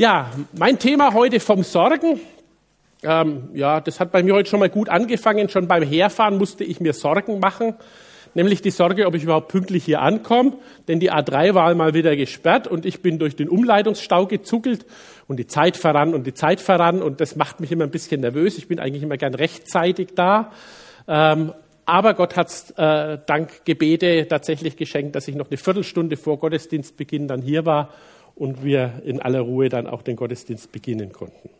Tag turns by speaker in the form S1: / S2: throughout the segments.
S1: Ja, mein Thema heute vom Sorgen. Ähm, ja, das hat bei mir heute schon mal gut angefangen. Schon beim Herfahren musste ich mir Sorgen machen. Nämlich die Sorge, ob ich überhaupt pünktlich hier ankomme. Denn die A3 war mal wieder gesperrt und ich bin durch den Umleitungsstau gezuckelt und die Zeit verran und die Zeit verran und das macht mich immer ein bisschen nervös. Ich bin eigentlich immer gern rechtzeitig da. Ähm, aber Gott hat äh, dank Gebete tatsächlich geschenkt, dass ich noch eine Viertelstunde vor Gottesdienstbeginn dann hier war und wir in aller Ruhe dann auch den Gottesdienst beginnen konnten.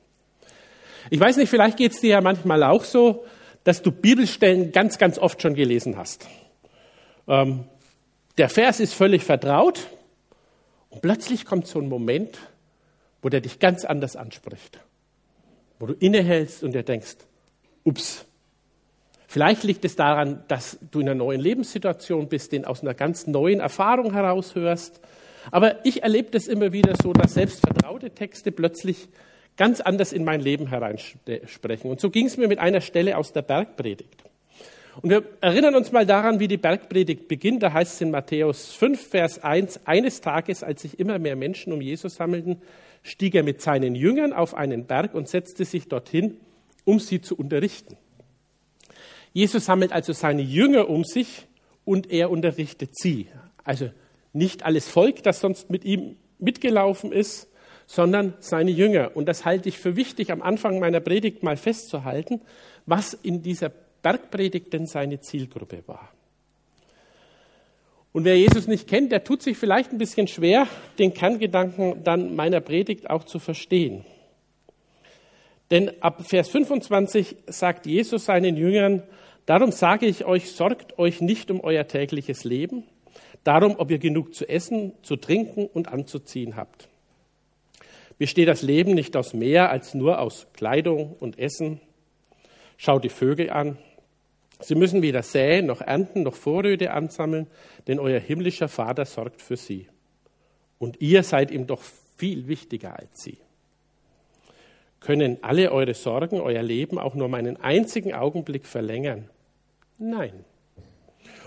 S1: Ich weiß nicht, vielleicht geht es dir ja manchmal auch so, dass du Bibelstellen ganz, ganz oft schon gelesen hast. Ähm, der Vers ist völlig vertraut und plötzlich kommt so ein Moment, wo der dich ganz anders anspricht, wo du innehältst und dir denkst, ups, Vielleicht liegt es daran, dass du in einer neuen Lebenssituation bist, den aus einer ganz neuen Erfahrung heraushörst. Aber ich erlebe das immer wieder so, dass selbst vertraute Texte plötzlich ganz anders in mein Leben hereinsprechen. Und so ging es mir mit einer Stelle aus der Bergpredigt. Und wir erinnern uns mal daran, wie die Bergpredigt beginnt. Da heißt es in Matthäus 5, Vers 1, eines Tages, als sich immer mehr Menschen um Jesus sammelten, stieg er mit seinen Jüngern auf einen Berg und setzte sich dorthin, um sie zu unterrichten. Jesus sammelt also seine Jünger um sich und er unterrichtet sie. Also nicht alles Volk, das sonst mit ihm mitgelaufen ist, sondern seine Jünger. Und das halte ich für wichtig, am Anfang meiner Predigt mal festzuhalten, was in dieser Bergpredigt denn seine Zielgruppe war. Und wer Jesus nicht kennt, der tut sich vielleicht ein bisschen schwer, den Kerngedanken dann meiner Predigt auch zu verstehen. Denn ab Vers 25 sagt Jesus seinen Jüngern, darum sage ich euch, sorgt euch nicht um euer tägliches Leben, darum, ob ihr genug zu essen, zu trinken und anzuziehen habt. Besteht das Leben nicht aus mehr als nur aus Kleidung und Essen? Schaut die Vögel an. Sie müssen weder säen noch ernten noch Vorräte ansammeln, denn euer himmlischer Vater sorgt für sie. Und ihr seid ihm doch viel wichtiger als sie. Können alle eure Sorgen euer Leben auch nur um einen einzigen Augenblick verlängern? Nein.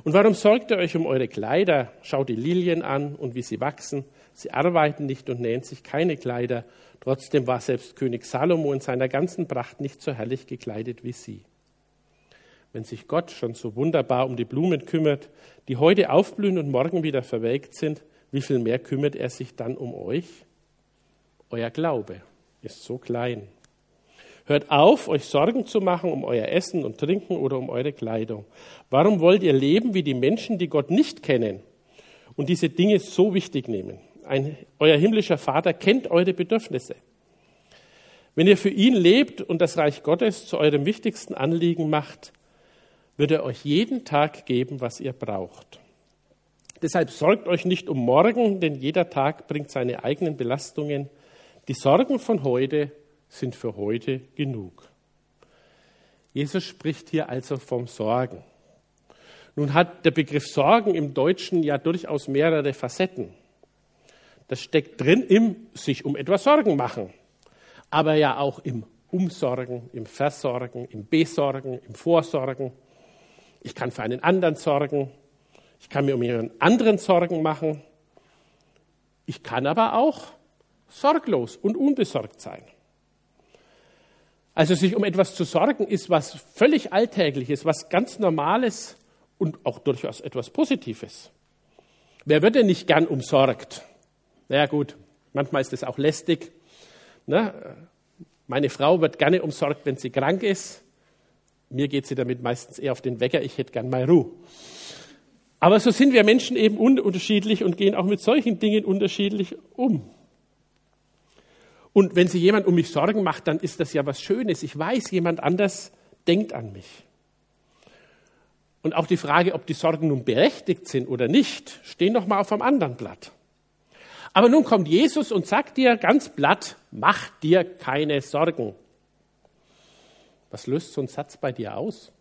S1: Und warum sorgt ihr euch um eure Kleider? Schaut die Lilien an und wie sie wachsen. Sie arbeiten nicht und nähen sich keine Kleider. Trotzdem war selbst König Salomo in seiner ganzen Pracht nicht so herrlich gekleidet wie sie. Wenn sich Gott schon so wunderbar um die Blumen kümmert, die heute aufblühen und morgen wieder verwelkt sind, wie viel mehr kümmert er sich dann um euch? Euer Glaube ist so klein. Hört auf, euch Sorgen zu machen um euer Essen und Trinken oder um eure Kleidung. Warum wollt ihr leben wie die Menschen, die Gott nicht kennen und diese Dinge so wichtig nehmen? Ein, euer himmlischer Vater kennt eure Bedürfnisse. Wenn ihr für ihn lebt und das Reich Gottes zu eurem wichtigsten Anliegen macht, wird er euch jeden Tag geben, was ihr braucht. Deshalb sorgt euch nicht um morgen, denn jeder Tag bringt seine eigenen Belastungen. Die Sorgen von heute sind für heute genug. Jesus spricht hier also vom Sorgen. Nun hat der Begriff Sorgen im Deutschen ja durchaus mehrere Facetten. Das steckt drin im sich um etwas Sorgen machen, aber ja auch im Umsorgen, im Versorgen, im Besorgen, im Vorsorgen. Ich kann für einen anderen sorgen, ich kann mir um jemand anderen Sorgen machen. Ich kann aber auch sorglos und unbesorgt sein. Also sich um etwas zu sorgen ist was völlig Alltägliches, was ganz Normales und auch durchaus etwas Positives. Wer wird denn nicht gern umsorgt? Naja gut, manchmal ist es auch lästig. Ne? Meine Frau wird gerne umsorgt, wenn sie krank ist. Mir geht sie damit meistens eher auf den Wecker, ich hätte gern mal Ruhe. Aber so sind wir Menschen eben unterschiedlich und gehen auch mit solchen Dingen unterschiedlich um. Und wenn sich jemand um mich Sorgen macht, dann ist das ja was Schönes. Ich weiß, jemand anders denkt an mich. Und auch die Frage, ob die Sorgen nun berechtigt sind oder nicht, stehen noch mal auf einem anderen Blatt. Aber nun kommt Jesus und sagt dir ganz platt, mach dir keine Sorgen. Was löst so ein Satz bei dir aus?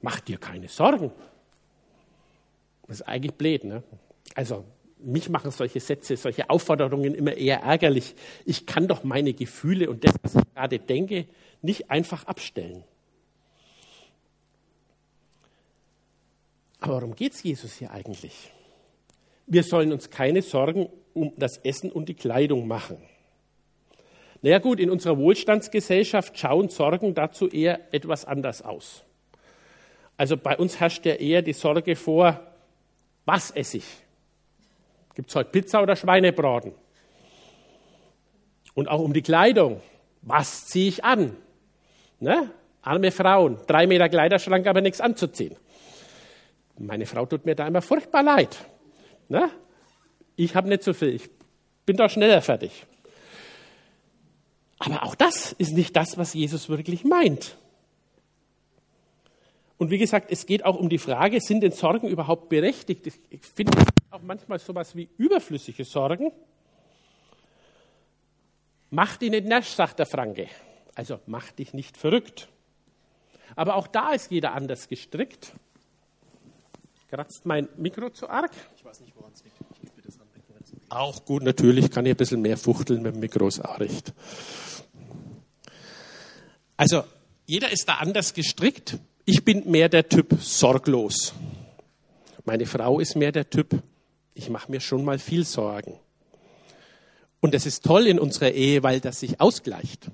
S1: Mach dir keine Sorgen. Das ist eigentlich blöd, ne? Also, mich machen solche Sätze, solche Aufforderungen immer eher ärgerlich. Ich kann doch meine Gefühle und das, was ich gerade denke, nicht einfach abstellen. Aber worum geht es Jesus hier eigentlich? Wir sollen uns keine Sorgen um das Essen und die Kleidung machen. Naja gut, in unserer Wohlstandsgesellschaft schauen Sorgen dazu eher etwas anders aus. Also bei uns herrscht ja eher die Sorge vor, was esse ich? Gibt es heute Pizza oder Schweinebraten? Und auch um die Kleidung. Was ziehe ich an? Ne? Arme Frauen, drei Meter Kleiderschrank, aber nichts anzuziehen. Meine Frau tut mir da immer furchtbar leid. Ne? Ich habe nicht so viel, ich bin da schneller fertig. Aber auch das ist nicht das, was Jesus wirklich meint. Und wie gesagt, es geht auch um die Frage, sind denn Sorgen überhaupt berechtigt? Ich finde auch manchmal sowas wie überflüssige Sorgen. Mach dich nicht nasch, sagt der Franke. Also mach dich nicht verrückt. Aber auch da ist jeder anders gestrickt. Kratzt mein Mikro zu arg? Ich weiß nicht, woran es liegt. Ich gebe das an. Auch gut, natürlich kann ich ein bisschen mehr fuchteln mit dem Mikro, ist auch recht. Also, jeder ist da anders gestrickt. Ich bin mehr der Typ sorglos. Meine Frau ist mehr der Typ, ich mache mir schon mal viel Sorgen. Und das ist toll in unserer Ehe, weil das sich ausgleicht.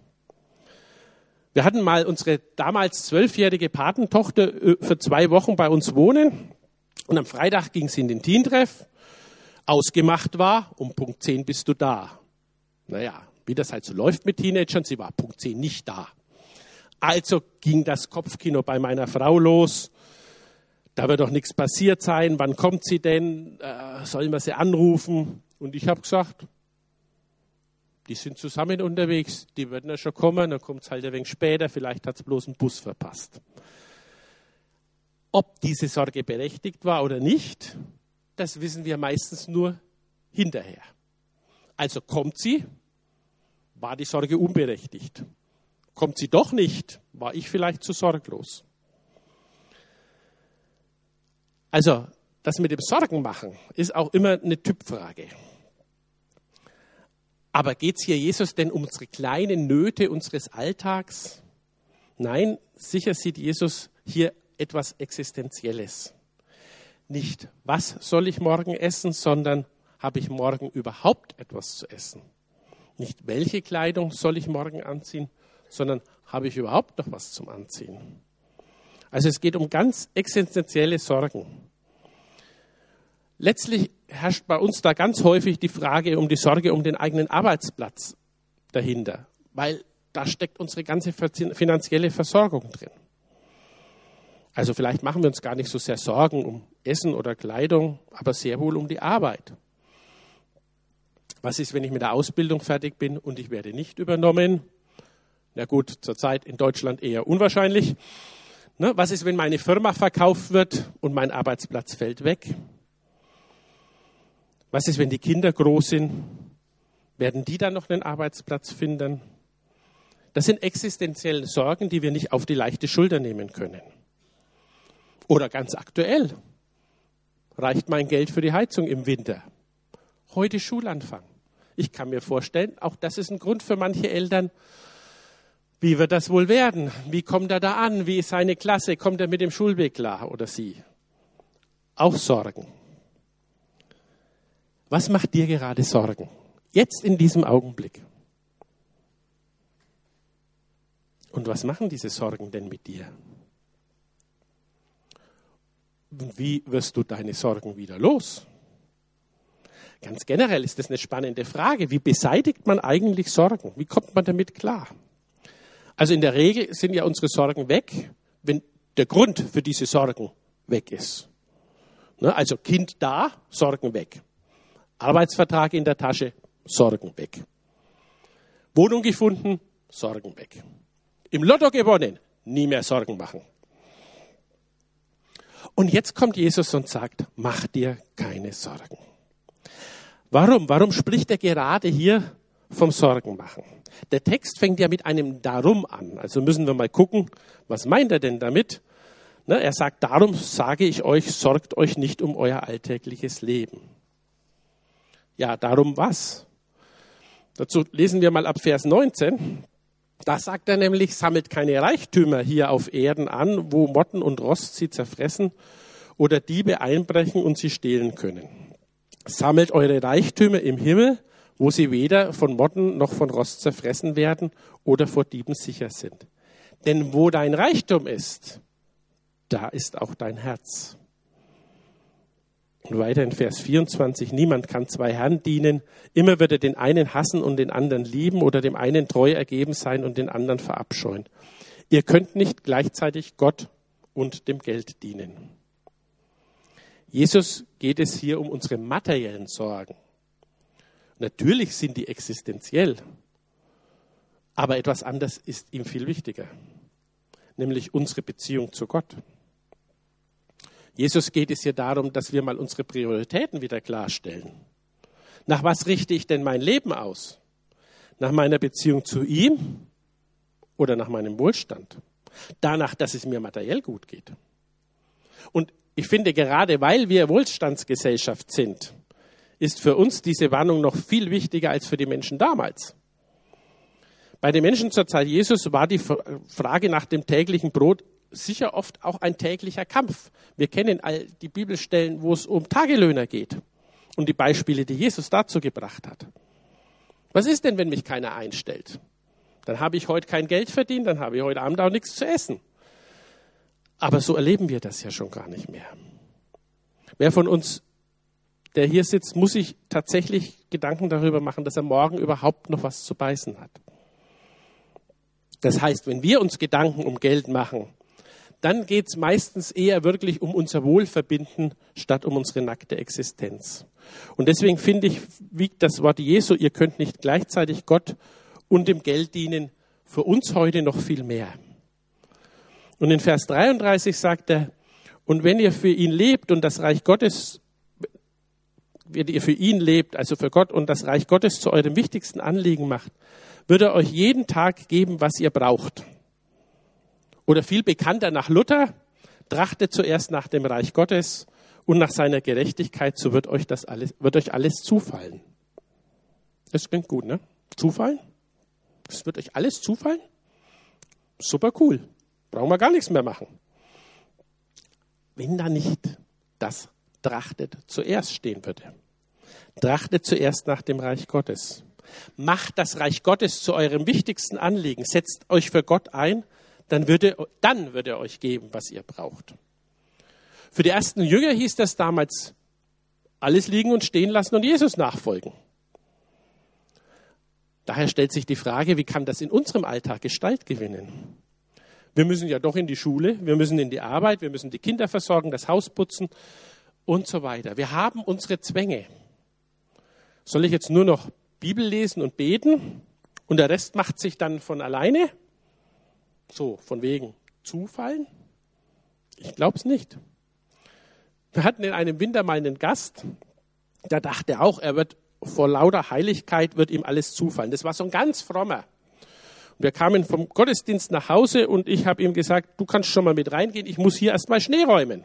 S1: Wir hatten mal unsere damals zwölfjährige Patentochter äh, für zwei Wochen bei uns wohnen. Und am Freitag ging sie in den Teentreff. Ausgemacht war, um Punkt 10 bist du da. Naja, wie das halt so läuft mit Teenagern, sie war Punkt 10 nicht da. Also ging das Kopfkino bei meiner Frau los. Da wird doch nichts passiert sein. Wann kommt sie denn? Äh, sollen wir sie anrufen? Und ich habe gesagt, die sind zusammen unterwegs, die würden ja schon kommen, dann kommt es halt ein wenig später, vielleicht hat es bloß einen Bus verpasst. Ob diese Sorge berechtigt war oder nicht, das wissen wir meistens nur hinterher. Also kommt sie, war die Sorge unberechtigt. Kommt sie doch nicht, war ich vielleicht zu sorglos. Also, das mit dem Sorgen machen ist auch immer eine Typfrage. Aber geht es hier Jesus denn um unsere kleinen Nöte unseres Alltags? Nein, sicher sieht Jesus hier etwas Existenzielles. Nicht, was soll ich morgen essen, sondern habe ich morgen überhaupt etwas zu essen? Nicht, welche Kleidung soll ich morgen anziehen, sondern habe ich überhaupt noch was zum Anziehen? Also es geht um ganz existenzielle Sorgen. Letztlich herrscht bei uns da ganz häufig die Frage um die Sorge um den eigenen Arbeitsplatz dahinter, weil da steckt unsere ganze finanzielle Versorgung drin. Also vielleicht machen wir uns gar nicht so sehr Sorgen um Essen oder Kleidung, aber sehr wohl um die Arbeit. Was ist, wenn ich mit der Ausbildung fertig bin und ich werde nicht übernommen? Na gut, zurzeit in Deutschland eher unwahrscheinlich. Ne, was ist, wenn meine Firma verkauft wird und mein Arbeitsplatz fällt weg? Was ist, wenn die Kinder groß sind? Werden die dann noch einen Arbeitsplatz finden? Das sind existenzielle Sorgen, die wir nicht auf die leichte Schulter nehmen können. Oder ganz aktuell. Reicht mein Geld für die Heizung im Winter? Heute Schulanfang. Ich kann mir vorstellen, auch das ist ein Grund für manche Eltern, wie wird das wohl werden? Wie kommt er da an? Wie ist seine Klasse? Kommt er mit dem Schulweg klar oder sie? Auch Sorgen. Was macht dir gerade Sorgen? Jetzt in diesem Augenblick. Und was machen diese Sorgen denn mit dir? Wie wirst du deine Sorgen wieder los? Ganz generell ist das eine spannende Frage. Wie beseitigt man eigentlich Sorgen? Wie kommt man damit klar? Also in der Regel sind ja unsere Sorgen weg, wenn der Grund für diese Sorgen weg ist. Ne, also Kind da, Sorgen weg. Arbeitsvertrag in der Tasche, Sorgen weg. Wohnung gefunden, Sorgen weg. Im Lotto gewonnen, nie mehr Sorgen machen. Und jetzt kommt Jesus und sagt, mach dir keine Sorgen. Warum? Warum spricht er gerade hier vom Sorgenmachen? Der Text fängt ja mit einem Darum an. Also müssen wir mal gucken, was meint er denn damit? Ne, er sagt, darum sage ich euch, sorgt euch nicht um euer alltägliches Leben. Ja, darum was? Dazu lesen wir mal ab Vers 19. Da sagt er nämlich, sammelt keine Reichtümer hier auf Erden an, wo Motten und Rost sie zerfressen oder Diebe einbrechen und sie stehlen können. Sammelt eure Reichtümer im Himmel, wo sie weder von Motten noch von Rost zerfressen werden oder vor Dieben sicher sind. Denn wo dein Reichtum ist, da ist auch dein Herz. Und weiter in Vers 24, niemand kann zwei Herren dienen, immer wird er den einen hassen und den anderen lieben oder dem einen treu ergeben sein und den anderen verabscheuen. Ihr könnt nicht gleichzeitig Gott und dem Geld dienen. Jesus geht es hier um unsere materiellen Sorgen. Natürlich sind die existenziell, aber etwas anderes ist ihm viel wichtiger, nämlich unsere Beziehung zu Gott. Jesus geht es hier darum, dass wir mal unsere Prioritäten wieder klarstellen. Nach was richte ich denn mein Leben aus? Nach meiner Beziehung zu ihm oder nach meinem Wohlstand? Danach, dass es mir materiell gut geht. Und ich finde, gerade weil wir Wohlstandsgesellschaft sind, ist für uns diese Warnung noch viel wichtiger als für die Menschen damals. Bei den Menschen zur Zeit Jesus war die Frage nach dem täglichen Brot sicher oft auch ein täglicher Kampf. Wir kennen all die Bibelstellen, wo es um Tagelöhner geht und die Beispiele, die Jesus dazu gebracht hat. Was ist denn, wenn mich keiner einstellt? Dann habe ich heute kein Geld verdient, dann habe ich heute Abend auch nichts zu essen. Aber so erleben wir das ja schon gar nicht mehr. Wer von uns, der hier sitzt, muss sich tatsächlich Gedanken darüber machen, dass er morgen überhaupt noch was zu beißen hat. Das heißt, wenn wir uns Gedanken um Geld machen, dann geht es meistens eher wirklich um unser Wohlverbinden statt um unsere nackte Existenz. Und deswegen finde ich, wiegt das Wort Jesu, ihr könnt nicht gleichzeitig Gott und dem Geld dienen, für uns heute noch viel mehr. Und in Vers 33 sagt er, und wenn ihr für ihn lebt und das Reich Gottes, wenn ihr für ihn lebt, also für Gott und das Reich Gottes zu eurem wichtigsten Anliegen macht, wird er euch jeden Tag geben, was ihr braucht. Oder viel bekannter nach Luther, trachtet zuerst nach dem Reich Gottes und nach seiner Gerechtigkeit, so wird euch das alles, wird euch alles zufallen. Das klingt gut, ne? Zufallen? Es wird euch alles zufallen? Super cool. Brauchen wir gar nichts mehr machen. Wenn da nicht das trachtet zuerst stehen würde. Trachtet zuerst nach dem Reich Gottes. Macht das Reich Gottes zu eurem wichtigsten Anliegen. Setzt euch für Gott ein dann würde, dann wird er euch geben, was ihr braucht. Für die ersten Jünger hieß das damals, alles liegen und stehen lassen und Jesus nachfolgen. Daher stellt sich die Frage, wie kann das in unserem Alltag Gestalt gewinnen? Wir müssen ja doch in die Schule, wir müssen in die Arbeit, wir müssen die Kinder versorgen, das Haus putzen und so weiter. Wir haben unsere Zwänge. Soll ich jetzt nur noch Bibel lesen und beten und der Rest macht sich dann von alleine? So, von wegen Zufall? Ich glaube es nicht. Wir hatten in einem Winter mal einen Gast, der dachte auch, er wird vor lauter Heiligkeit wird ihm alles zufallen. Das war so ein ganz frommer. Wir kamen vom Gottesdienst nach Hause und ich habe ihm gesagt, du kannst schon mal mit reingehen, ich muss hier erstmal Schnee räumen,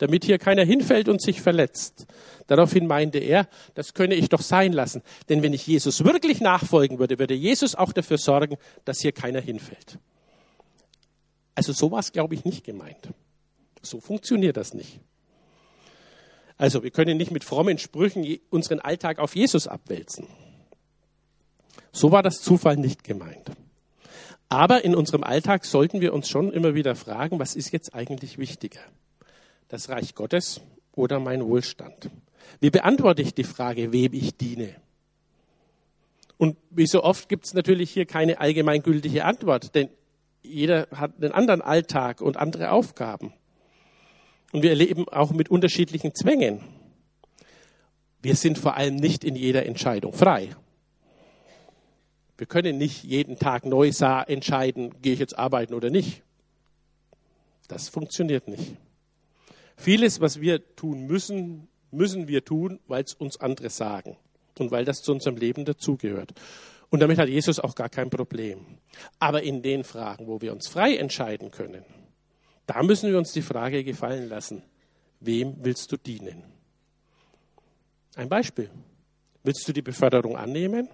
S1: damit hier keiner hinfällt und sich verletzt. Daraufhin meinte er, das könne ich doch sein lassen. Denn wenn ich Jesus wirklich nachfolgen würde, würde Jesus auch dafür sorgen, dass hier keiner hinfällt. Also sowas glaube ich nicht gemeint. So funktioniert das nicht. Also wir können nicht mit frommen Sprüchen unseren Alltag auf Jesus abwälzen. So war das Zufall nicht gemeint. Aber in unserem Alltag sollten wir uns schon immer wieder fragen, was ist jetzt eigentlich wichtiger? Das Reich Gottes oder mein Wohlstand? Wie beantworte ich die Frage, wem ich diene? Und wie so oft gibt es natürlich hier keine allgemeingültige Antwort, denn jeder hat einen anderen Alltag und andere Aufgaben. Und wir erleben auch mit unterschiedlichen Zwängen. Wir sind vor allem nicht in jeder Entscheidung frei. Wir können nicht jeden Tag neu entscheiden, gehe ich jetzt arbeiten oder nicht. Das funktioniert nicht. Vieles, was wir tun müssen, müssen wir tun, weil es uns andere sagen und weil das zu unserem Leben dazugehört. Und damit hat Jesus auch gar kein Problem. Aber in den Fragen, wo wir uns frei entscheiden können, da müssen wir uns die Frage gefallen lassen, wem willst du dienen? Ein Beispiel. Willst du die Beförderung annehmen?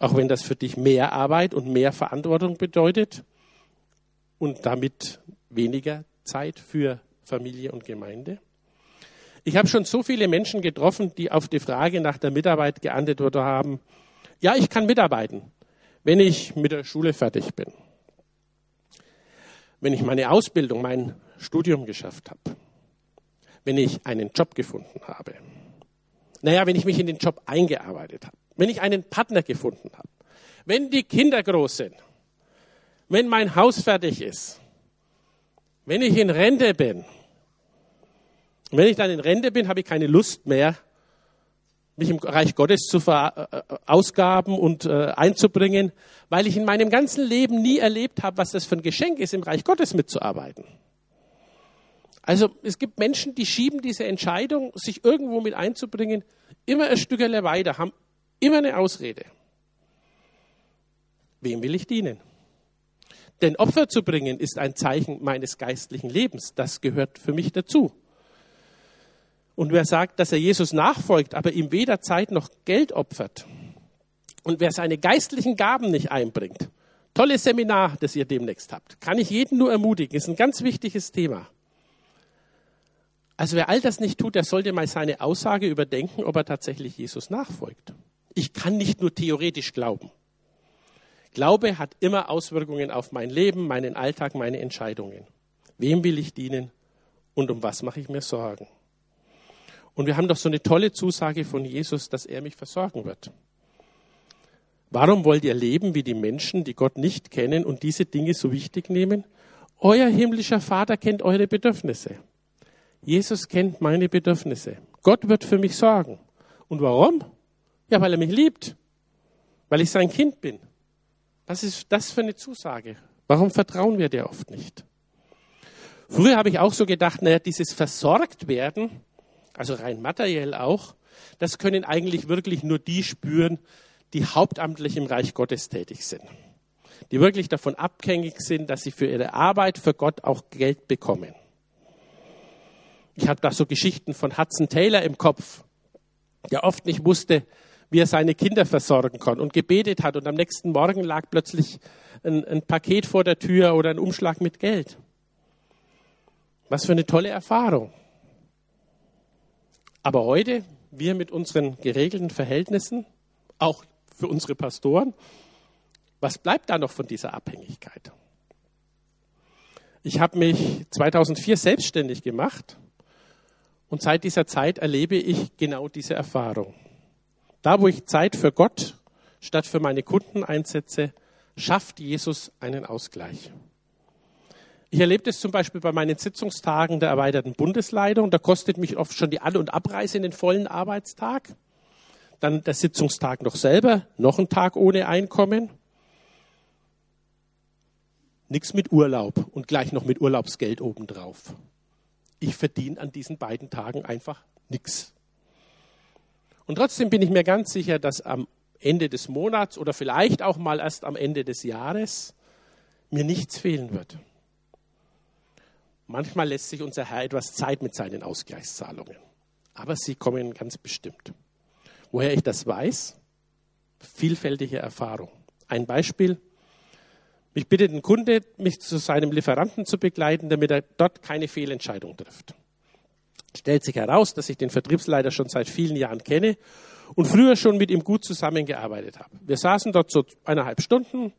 S1: Auch wenn das für dich mehr Arbeit und mehr Verantwortung bedeutet und damit weniger Zeit für Familie und Gemeinde? Ich habe schon so viele Menschen getroffen, die auf die Frage nach der Mitarbeit geantwortet haben, ja, ich kann mitarbeiten, wenn ich mit der Schule fertig bin, wenn ich meine Ausbildung, mein Studium geschafft habe, wenn ich einen Job gefunden habe, naja, wenn ich mich in den Job eingearbeitet habe, wenn ich einen Partner gefunden habe, wenn die Kinder groß sind, wenn mein Haus fertig ist, wenn ich in Rente bin, und wenn ich dann in Rente bin, habe ich keine Lust mehr, mich im Reich Gottes zu verausgaben und äh, einzubringen, weil ich in meinem ganzen Leben nie erlebt habe, was das für ein Geschenk ist, im Reich Gottes mitzuarbeiten. Also es gibt Menschen, die schieben diese Entscheidung, sich irgendwo mit einzubringen, immer ein Stückerle weiter, haben immer eine Ausrede. Wem will ich dienen? Denn Opfer zu bringen ist ein Zeichen meines geistlichen Lebens. Das gehört für mich dazu. Und wer sagt, dass er Jesus nachfolgt, aber ihm weder Zeit noch Geld opfert, und wer seine geistlichen Gaben nicht einbringt, tolles Seminar, das ihr demnächst habt, kann ich jeden nur ermutigen, ist ein ganz wichtiges Thema. Also wer all das nicht tut, der sollte mal seine Aussage überdenken, ob er tatsächlich Jesus nachfolgt. Ich kann nicht nur theoretisch glauben. Glaube hat immer Auswirkungen auf mein Leben, meinen Alltag, meine Entscheidungen. Wem will ich dienen und um was mache ich mir Sorgen? Und wir haben doch so eine tolle Zusage von Jesus, dass er mich versorgen wird. Warum wollt ihr leben wie die Menschen, die Gott nicht kennen und diese Dinge so wichtig nehmen? Euer himmlischer Vater kennt eure Bedürfnisse. Jesus kennt meine Bedürfnisse. Gott wird für mich sorgen. Und warum? Ja, weil er mich liebt. Weil ich sein Kind bin. Was ist das für eine Zusage? Warum vertrauen wir der oft nicht? Früher habe ich auch so gedacht, naja, dieses versorgt werden, also rein materiell auch, das können eigentlich wirklich nur die spüren, die hauptamtlich im Reich Gottes tätig sind. Die wirklich davon abhängig sind, dass sie für ihre Arbeit für Gott auch Geld bekommen. Ich habe da so Geschichten von Hudson Taylor im Kopf, der oft nicht wusste, wie er seine Kinder versorgen kann und gebetet hat und am nächsten Morgen lag plötzlich ein, ein Paket vor der Tür oder ein Umschlag mit Geld. Was für eine tolle Erfahrung. Aber heute, wir mit unseren geregelten Verhältnissen, auch für unsere Pastoren, was bleibt da noch von dieser Abhängigkeit? Ich habe mich 2004 selbstständig gemacht und seit dieser Zeit erlebe ich genau diese Erfahrung. Da, wo ich Zeit für Gott statt für meine Kunden einsetze, schafft Jesus einen Ausgleich. Ich erlebe das zum Beispiel bei meinen Sitzungstagen der erweiterten Bundesleitung. Da kostet mich oft schon die An- und Abreise in den vollen Arbeitstag. Dann der Sitzungstag noch selber, noch ein Tag ohne Einkommen. Nichts mit Urlaub und gleich noch mit Urlaubsgeld obendrauf. Ich verdiene an diesen beiden Tagen einfach nichts. Und trotzdem bin ich mir ganz sicher, dass am Ende des Monats oder vielleicht auch mal erst am Ende des Jahres mir nichts fehlen wird. Manchmal lässt sich unser Herr etwas Zeit mit seinen Ausgleichszahlungen. Aber sie kommen ganz bestimmt. Woher ich das weiß? Vielfältige Erfahrung. Ein Beispiel. Mich bittet ein Kunde, mich zu seinem Lieferanten zu begleiten, damit er dort keine Fehlentscheidung trifft. Stellt sich heraus, dass ich den Vertriebsleiter schon seit vielen Jahren kenne und früher schon mit ihm gut zusammengearbeitet habe. Wir saßen dort so eineinhalb Stunden,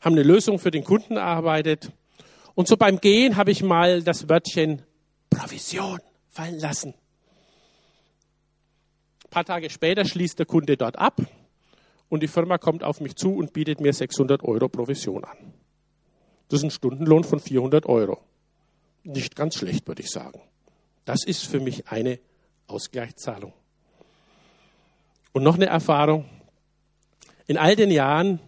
S1: haben eine Lösung für den Kunden erarbeitet und so beim Gehen habe ich mal das Wörtchen Provision fallen lassen. Ein paar Tage später schließt der Kunde dort ab und die Firma kommt auf mich zu und bietet mir 600 Euro Provision an. Das ist ein Stundenlohn von 400 Euro. Nicht ganz schlecht, würde ich sagen. Das ist für mich eine Ausgleichszahlung. Und noch eine Erfahrung. In all den Jahren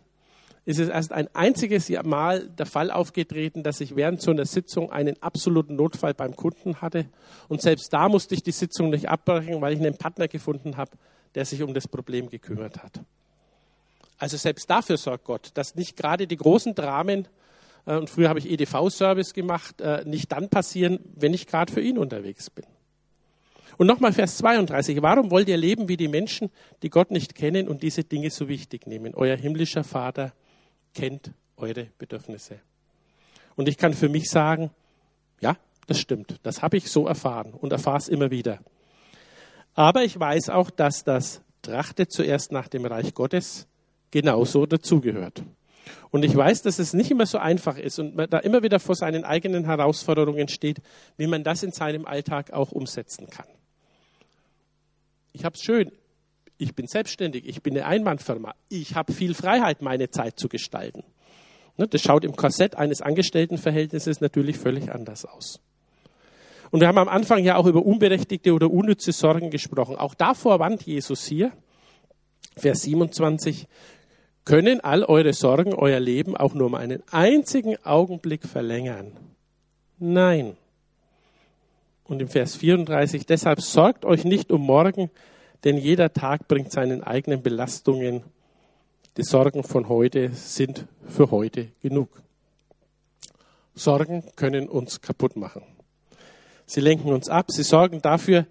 S1: ist es erst ein einziges Mal der Fall aufgetreten, dass ich während so einer Sitzung einen absoluten Notfall beim Kunden hatte. Und selbst da musste ich die Sitzung nicht abbrechen, weil ich einen Partner gefunden habe, der sich um das Problem gekümmert hat. Also selbst dafür sorgt Gott, dass nicht gerade die großen Dramen, äh, und früher habe ich EDV-Service gemacht, äh, nicht dann passieren, wenn ich gerade für ihn unterwegs bin. Und nochmal Vers 32. Warum wollt ihr leben wie die Menschen, die Gott nicht kennen und diese Dinge so wichtig nehmen? Euer himmlischer Vater kennt eure Bedürfnisse. Und ich kann für mich sagen, ja, das stimmt. Das habe ich so erfahren und erfahre es immer wieder. Aber ich weiß auch, dass das Trachte zuerst nach dem Reich Gottes genauso dazugehört. Und ich weiß, dass es nicht immer so einfach ist und man da immer wieder vor seinen eigenen Herausforderungen steht, wie man das in seinem Alltag auch umsetzen kann. Ich habe es schön. Ich bin selbstständig. Ich bin eine Einmannfirma. Ich habe viel Freiheit, meine Zeit zu gestalten. Ne, das schaut im Korsett eines Angestelltenverhältnisses natürlich völlig anders aus. Und wir haben am Anfang ja auch über unberechtigte oder unnütze Sorgen gesprochen. Auch davor warnt Jesus hier, Vers 27, können all eure Sorgen euer Leben auch nur um einen einzigen Augenblick verlängern? Nein. Und im Vers 34, deshalb sorgt euch nicht um morgen, denn jeder Tag bringt seinen eigenen Belastungen. Die Sorgen von heute sind für heute genug. Sorgen können uns kaputt machen. Sie lenken uns ab. Sie sorgen dafür,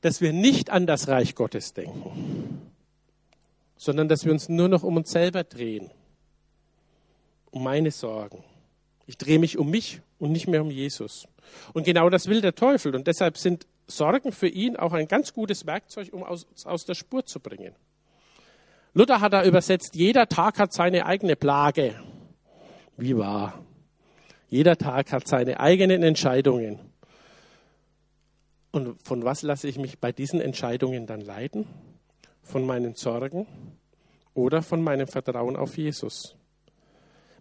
S1: dass wir nicht an das Reich Gottes denken, sondern dass wir uns nur noch um uns selber drehen, um meine Sorgen. Ich drehe mich um mich und nicht mehr um Jesus. Und genau das will der Teufel. Und deshalb sind Sorgen für ihn auch ein ganz gutes Werkzeug, um uns aus der Spur zu bringen. Luther hat da übersetzt, jeder Tag hat seine eigene Plage. Wie wahr? Jeder Tag hat seine eigenen Entscheidungen. Und von was lasse ich mich bei diesen Entscheidungen dann leiten? Von meinen Sorgen oder von meinem Vertrauen auf Jesus?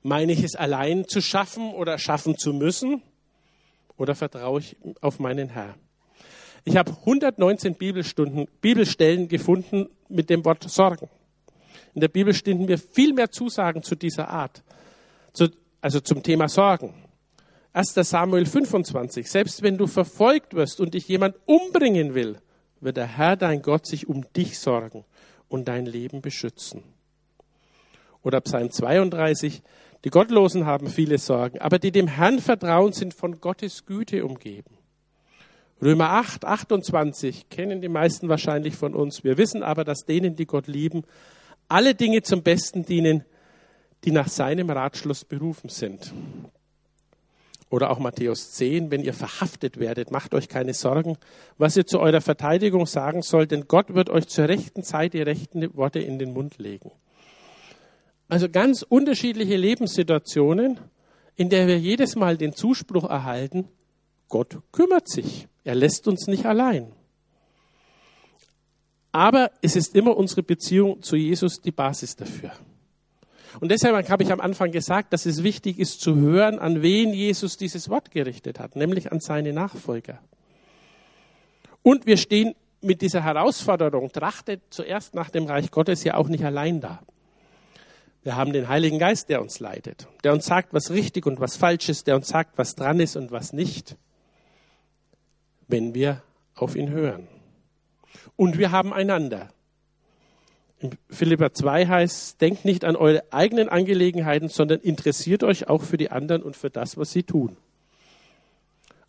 S1: Meine ich es allein zu schaffen oder schaffen zu müssen? Oder vertraue ich auf meinen Herr? Ich habe 119 Bibelstunden, Bibelstellen gefunden mit dem Wort Sorgen. In der Bibel stehen mir viel mehr Zusagen zu dieser Art, zu, also zum Thema Sorgen. 1. Samuel 25. Selbst wenn du verfolgt wirst und dich jemand umbringen will, wird der Herr dein Gott sich um dich sorgen und dein Leben beschützen. Oder Psalm 32. Die Gottlosen haben viele Sorgen, aber die dem Herrn vertrauen, sind von Gottes Güte umgeben. Römer 8, 28 kennen die meisten wahrscheinlich von uns. Wir wissen aber, dass denen, die Gott lieben, alle Dinge zum Besten dienen, die nach seinem Ratschluss berufen sind. Oder auch Matthäus 10, wenn ihr verhaftet werdet, macht euch keine Sorgen, was ihr zu eurer Verteidigung sagen sollt, denn Gott wird euch zur rechten Zeit die rechten Worte in den Mund legen. Also ganz unterschiedliche Lebenssituationen, in der wir jedes Mal den Zuspruch erhalten, Gott kümmert sich, er lässt uns nicht allein. Aber es ist immer unsere Beziehung zu Jesus die Basis dafür. Und deshalb habe ich am Anfang gesagt, dass es wichtig ist zu hören, an wen Jesus dieses Wort gerichtet hat, nämlich an seine Nachfolger. Und wir stehen mit dieser Herausforderung, trachtet zuerst nach dem Reich Gottes ja auch nicht allein da. Wir haben den Heiligen Geist, der uns leitet, der uns sagt, was richtig und was falsch ist, der uns sagt, was dran ist und was nicht, wenn wir auf ihn hören. Und wir haben einander, in Philippa 2 heißt, denkt nicht an eure eigenen Angelegenheiten, sondern interessiert euch auch für die anderen und für das, was sie tun.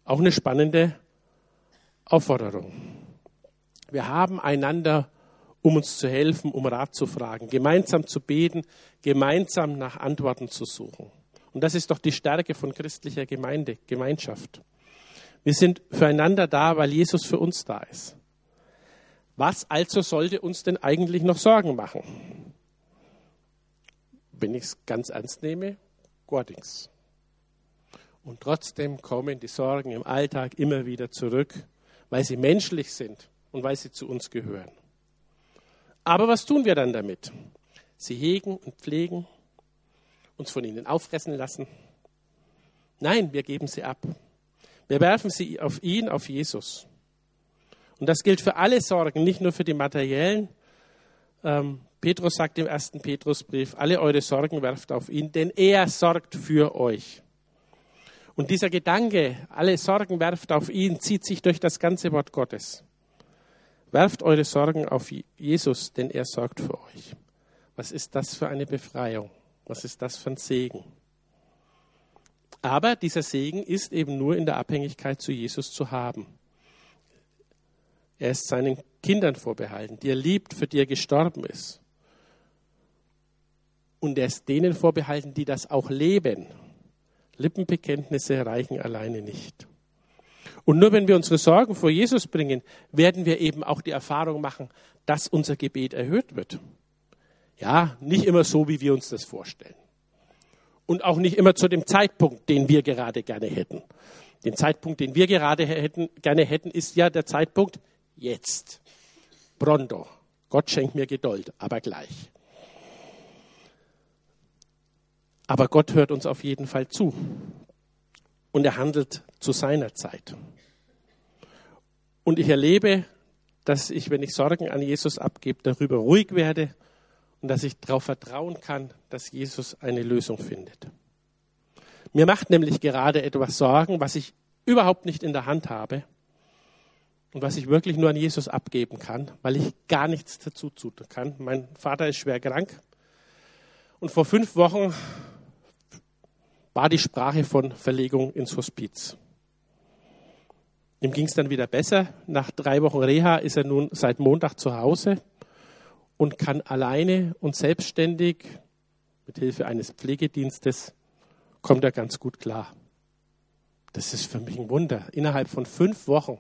S1: Auch eine spannende Aufforderung. Wir haben einander, um uns zu helfen, um Rat zu fragen, gemeinsam zu beten, gemeinsam nach Antworten zu suchen. Und das ist doch die Stärke von christlicher Gemeinde, Gemeinschaft. Wir sind füreinander da, weil Jesus für uns da ist. Was also sollte uns denn eigentlich noch Sorgen machen? Wenn ich es ganz ernst nehme, gar nichts. Und trotzdem kommen die Sorgen im Alltag immer wieder zurück, weil sie menschlich sind und weil sie zu uns gehören. Aber was tun wir dann damit? Sie hegen und pflegen, uns von ihnen auffressen lassen? Nein, wir geben sie ab. Wir werfen sie auf ihn, auf Jesus. Und das gilt für alle Sorgen, nicht nur für die materiellen. Ähm, Petrus sagt im ersten Petrusbrief, alle eure Sorgen werft auf ihn, denn er sorgt für euch. Und dieser Gedanke, alle Sorgen werft auf ihn, zieht sich durch das ganze Wort Gottes. Werft eure Sorgen auf Jesus, denn er sorgt für euch. Was ist das für eine Befreiung? Was ist das für ein Segen? Aber dieser Segen ist eben nur in der Abhängigkeit zu Jesus zu haben. Er ist seinen Kindern vorbehalten, die er liebt, für die er gestorben ist. Und er ist denen vorbehalten, die das auch leben. Lippenbekenntnisse reichen alleine nicht. Und nur wenn wir unsere Sorgen vor Jesus bringen, werden wir eben auch die Erfahrung machen, dass unser Gebet erhört wird. Ja, nicht immer so, wie wir uns das vorstellen. Und auch nicht immer zu dem Zeitpunkt, den wir gerade gerne hätten. Den Zeitpunkt, den wir gerade hätten, gerne hätten, ist ja der Zeitpunkt jetzt. Pronto. Gott schenkt mir Geduld, aber gleich. Aber Gott hört uns auf jeden Fall zu. Und er handelt zu seiner Zeit. Und ich erlebe, dass ich, wenn ich Sorgen an Jesus abgebe, darüber ruhig werde und dass ich darauf vertrauen kann, dass Jesus eine Lösung findet. Mir macht nämlich gerade etwas Sorgen, was ich überhaupt nicht in der Hand habe und was ich wirklich nur an Jesus abgeben kann, weil ich gar nichts dazu tun kann. Mein Vater ist schwer krank und vor fünf Wochen war die Sprache von Verlegung ins Hospiz. Ihm ging es dann wieder besser. Nach drei Wochen Reha ist er nun seit Montag zu Hause und kann alleine und selbstständig mit Hilfe eines Pflegedienstes kommt er ganz gut klar. Das ist für mich ein Wunder. Innerhalb von fünf Wochen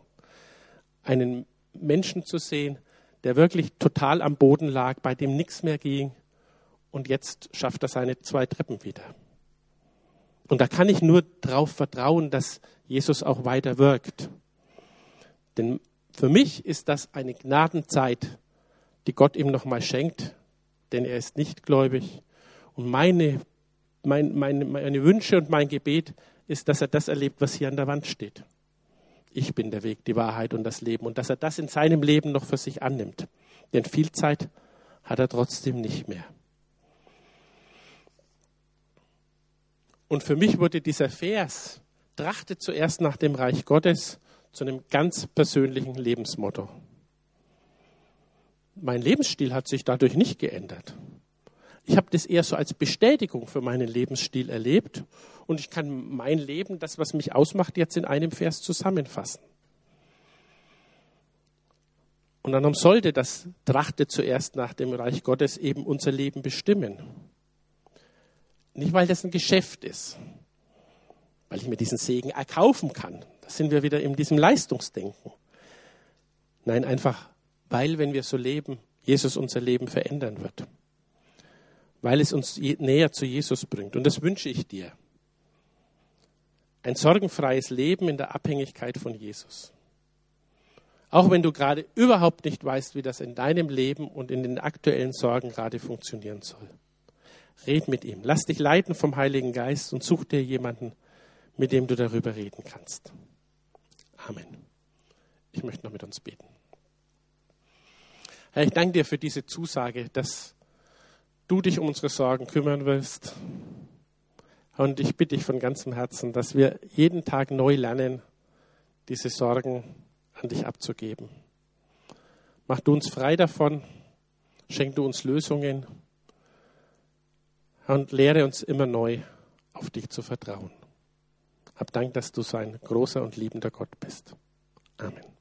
S1: einen Menschen zu sehen, der wirklich total am Boden lag, bei dem nichts mehr ging und jetzt schafft er seine zwei Treppen wieder. Und da kann ich nur darauf vertrauen, dass Jesus auch weiter wirkt. Denn für mich ist das eine Gnadenzeit, die Gott ihm nochmal schenkt, denn er ist nicht gläubig. Und meine, mein, meine, meine Wünsche und mein Gebet ist, dass er das erlebt, was hier an der Wand steht. Ich bin der Weg, die Wahrheit und das Leben. Und dass er das in seinem Leben noch für sich annimmt. Denn viel Zeit hat er trotzdem nicht mehr. Und für mich wurde dieser Vers, trachtet zuerst nach dem Reich Gottes, zu einem ganz persönlichen Lebensmotto. Mein Lebensstil hat sich dadurch nicht geändert. Ich habe das eher so als Bestätigung für meinen Lebensstil erlebt und ich kann mein Leben, das, was mich ausmacht, jetzt in einem Vers zusammenfassen. Und dann sollte das Trachte zuerst nach dem Reich Gottes eben unser Leben bestimmen. Nicht, weil das ein Geschäft ist, weil ich mir diesen Segen erkaufen kann. Da sind wir wieder in diesem Leistungsdenken. Nein, einfach, weil, wenn wir so leben, Jesus unser Leben verändern wird. Weil es uns näher zu Jesus bringt. Und das wünsche ich dir. Ein sorgenfreies Leben in der Abhängigkeit von Jesus. Auch wenn du gerade überhaupt nicht weißt, wie das in deinem Leben und in den aktuellen Sorgen gerade funktionieren soll. Red mit ihm. Lass dich leiten vom Heiligen Geist und such dir jemanden, mit dem du darüber reden kannst. Amen. Ich möchte noch mit uns beten. Herr, ich danke dir für diese Zusage, dass du dich um unsere Sorgen kümmern wirst. Und ich bitte dich von ganzem Herzen, dass wir jeden Tag neu lernen, diese Sorgen an dich abzugeben. Mach du uns frei davon, schenk du uns Lösungen und lehre uns immer neu, auf dich zu vertrauen. Hab Dank, dass du so ein großer und liebender Gott bist. Amen.